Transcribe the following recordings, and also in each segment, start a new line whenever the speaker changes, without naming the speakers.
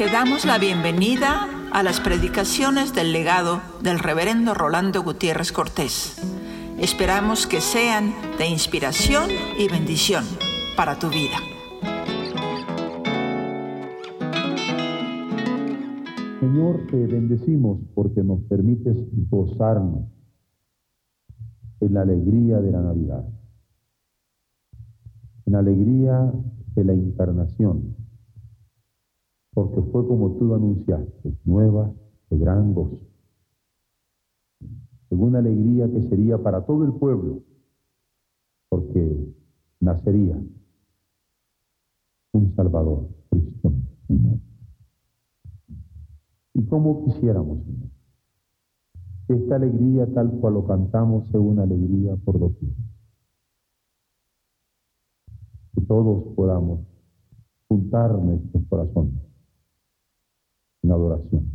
Te damos la bienvenida a las predicaciones del legado del reverendo Rolando Gutiérrez Cortés. Esperamos que sean de inspiración y bendición para tu vida.
Señor, te bendecimos porque nos permites gozarnos en la alegría de la Navidad, en la alegría de la encarnación porque fue como tú lo anunciaste, nueva de gran gozo. En una alegría que sería para todo el pueblo, porque nacería un Salvador, Cristo. Y como quisiéramos, que esta alegría tal cual lo cantamos sea una alegría por doquier. Que todos podamos juntar nuestros corazones adoración.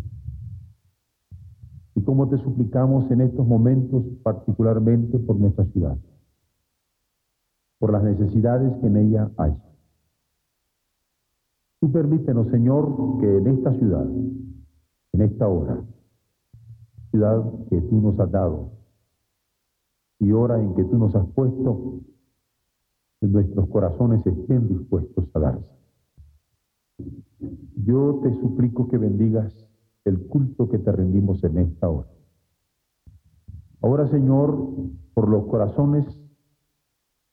Y como te suplicamos en estos momentos, particularmente por nuestra ciudad, por las necesidades que en ella hay. Tú permítenos, Señor, que en esta ciudad, en esta hora, ciudad que tú nos has dado, y hora en que tú nos has puesto, nuestros corazones estén dispuestos a darse. Yo te suplico que bendigas el culto que te rendimos en esta hora. Ahora, Señor, por los corazones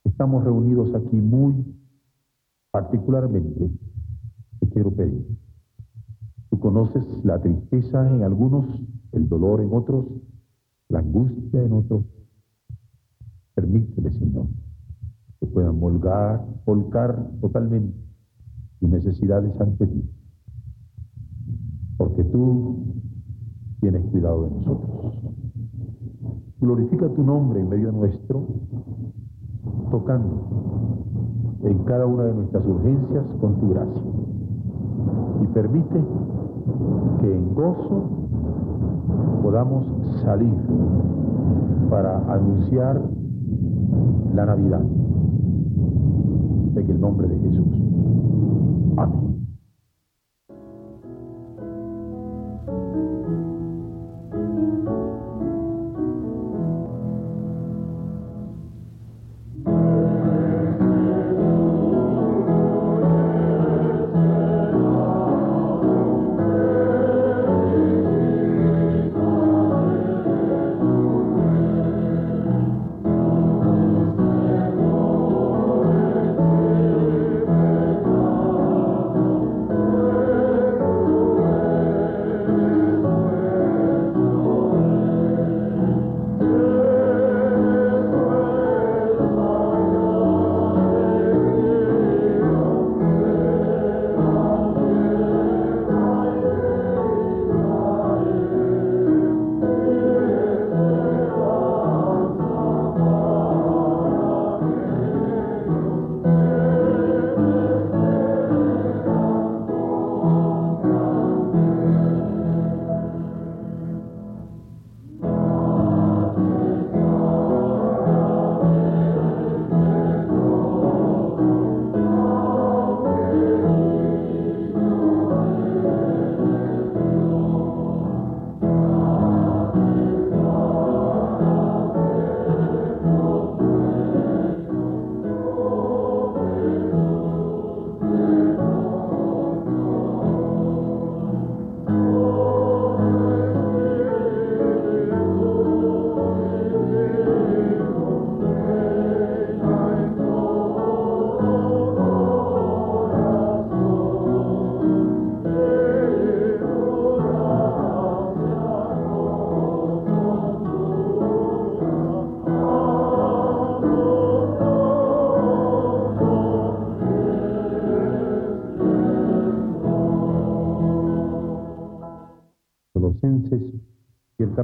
estamos reunidos aquí muy particularmente, te quiero pedir. Tú conoces la tristeza en algunos, el dolor en otros, la angustia en otros. Permítele, Señor, que puedan volcar, volcar totalmente necesidades ante ti porque tú tienes cuidado de nosotros. Glorifica tu nombre en medio nuestro, tocando en cada una de nuestras urgencias con tu gracia. Y permite que en gozo podamos salir para anunciar la Navidad. En el nombre de Jesús. money.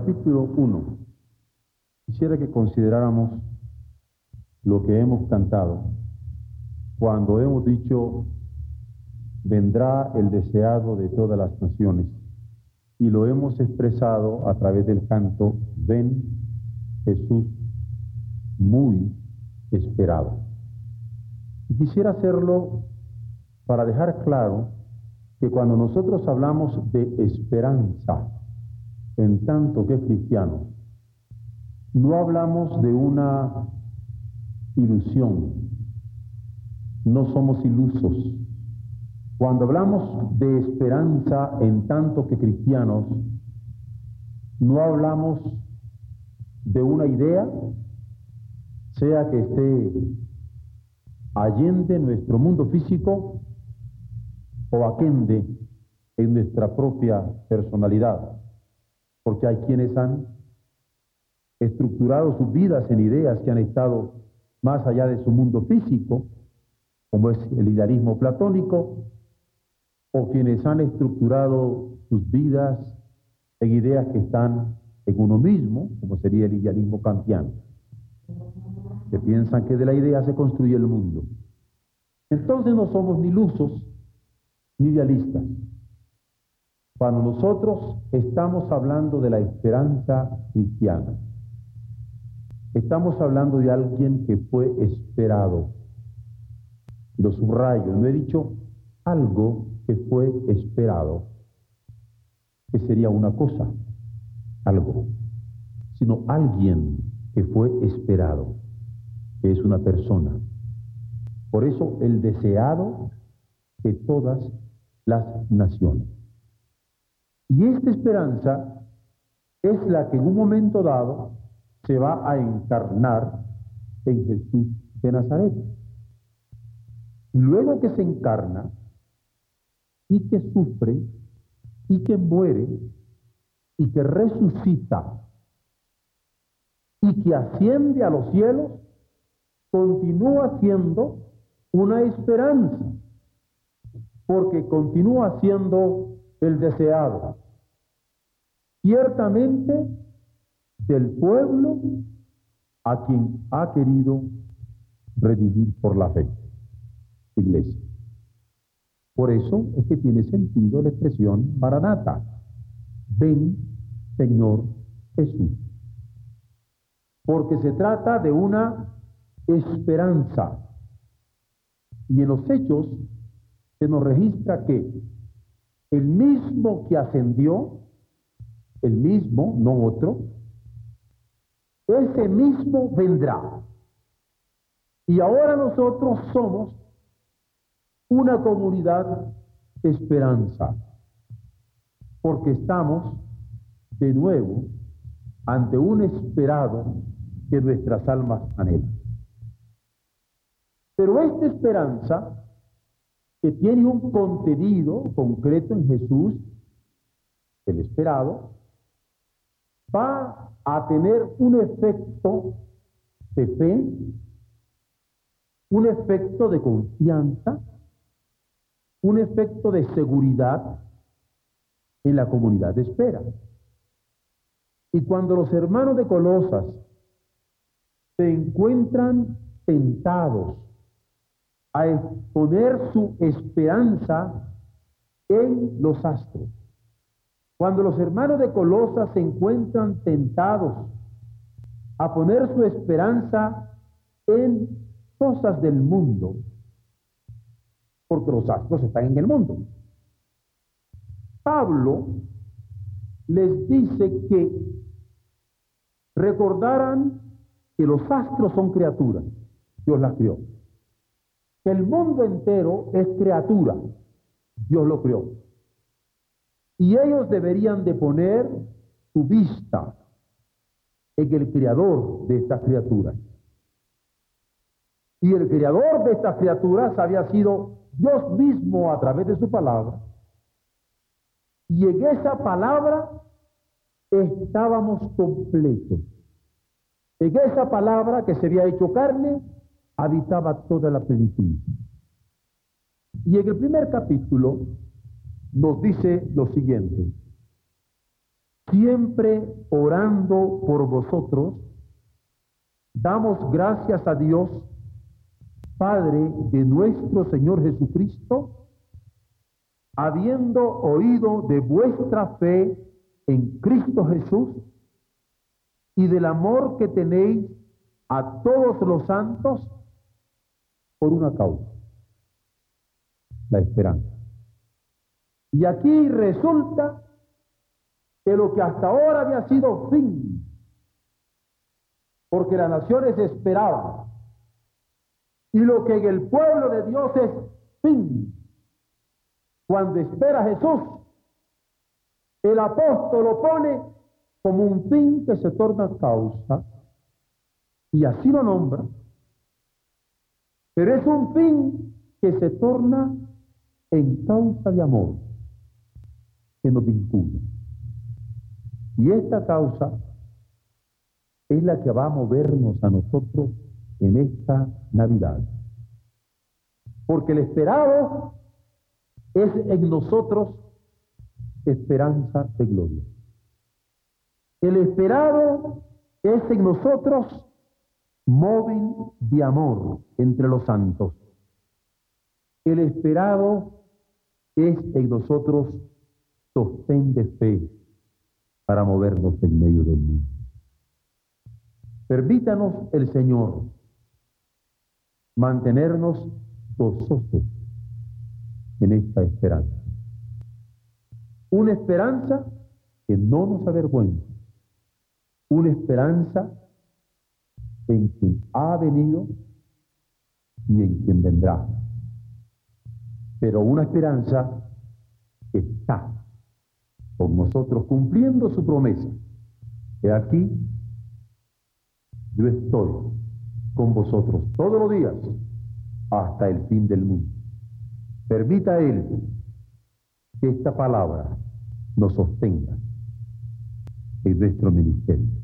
Capítulo 1, quisiera que consideráramos lo que hemos cantado cuando hemos dicho, vendrá el deseado de todas las naciones, y lo hemos expresado a través del canto, ven Jesús muy esperado. Quisiera hacerlo para dejar claro que cuando nosotros hablamos de esperanza, en tanto que cristianos, no hablamos de una ilusión, no somos ilusos. Cuando hablamos de esperanza en tanto que cristianos, no hablamos de una idea, sea que esté allende nuestro mundo físico o aquende en nuestra propia personalidad, porque hay quienes han estructurado sus vidas en ideas que han estado más allá de su mundo físico, como es el idealismo platónico, o quienes han estructurado sus vidas en ideas que están en uno mismo, como sería el idealismo kantiano, que piensan que de la idea se construye el mundo. Entonces no somos ni lusos ni idealistas. Cuando nosotros estamos hablando de la esperanza cristiana, estamos hablando de alguien que fue esperado. Lo subrayo, no he dicho algo que fue esperado, que sería una cosa, algo, sino alguien que fue esperado, que es una persona. Por eso el deseado de todas las naciones. Y esta esperanza es la que en un momento dado se va a encarnar en Jesús de Nazaret. Luego que se encarna y que sufre y que muere y que resucita y que asciende a los cielos, continúa siendo una esperanza, porque continúa siendo el deseado. Ciertamente del pueblo a quien ha querido redimir por la fe, iglesia. Por eso es que tiene sentido la expresión Maranata. Ven, Señor Jesús. Porque se trata de una esperanza. Y en los hechos se nos registra que el mismo que ascendió, el mismo, no otro, ese mismo vendrá. Y ahora nosotros somos una comunidad esperanza, porque estamos de nuevo ante un esperado que nuestras almas anhelan. Pero esta esperanza, que tiene un contenido concreto en Jesús, el esperado, va a tener un efecto de fe, un efecto de confianza, un efecto de seguridad en la comunidad de espera. Y cuando los hermanos de Colosas se encuentran tentados a poner su esperanza en los astros, cuando los hermanos de Colosas se encuentran tentados a poner su esperanza en cosas del mundo, porque los astros están en el mundo. Pablo les dice que recordaran que los astros son criaturas, Dios las crió. Que el mundo entero es criatura, Dios lo crió. Y ellos deberían de poner su vista en el creador de estas criaturas. Y el creador de estas criaturas había sido Dios mismo a través de su palabra. Y en esa palabra estábamos completos. En esa palabra que se había hecho carne, habitaba toda la plenitud. Y en el primer capítulo nos dice lo siguiente, siempre orando por vosotros, damos gracias a Dios Padre de nuestro Señor Jesucristo, habiendo oído de vuestra fe en Cristo Jesús y del amor que tenéis a todos los santos por una causa, la esperanza. Y aquí resulta que lo que hasta ahora había sido fin, porque las naciones esperaban, y lo que en el pueblo de Dios es fin, cuando espera Jesús, el apóstol lo pone como un fin que se torna causa, y así lo nombra, pero es un fin que se torna en causa de amor que nos vincula. Y esta causa es la que va a movernos a nosotros en esta Navidad. Porque el esperado es en nosotros esperanza de gloria. El esperado es en nosotros móvil de amor entre los santos. El esperado es en nosotros sostén de fe para movernos en medio del mundo. Permítanos el Señor mantenernos gozosos en esta esperanza. Una esperanza que no nos avergüenza. Una esperanza en quien ha venido y en quien vendrá. Pero una esperanza está con nosotros cumpliendo su promesa. He aquí, yo estoy con vosotros todos los días hasta el fin del mundo. Permita Él que esta palabra nos sostenga en nuestro ministerio.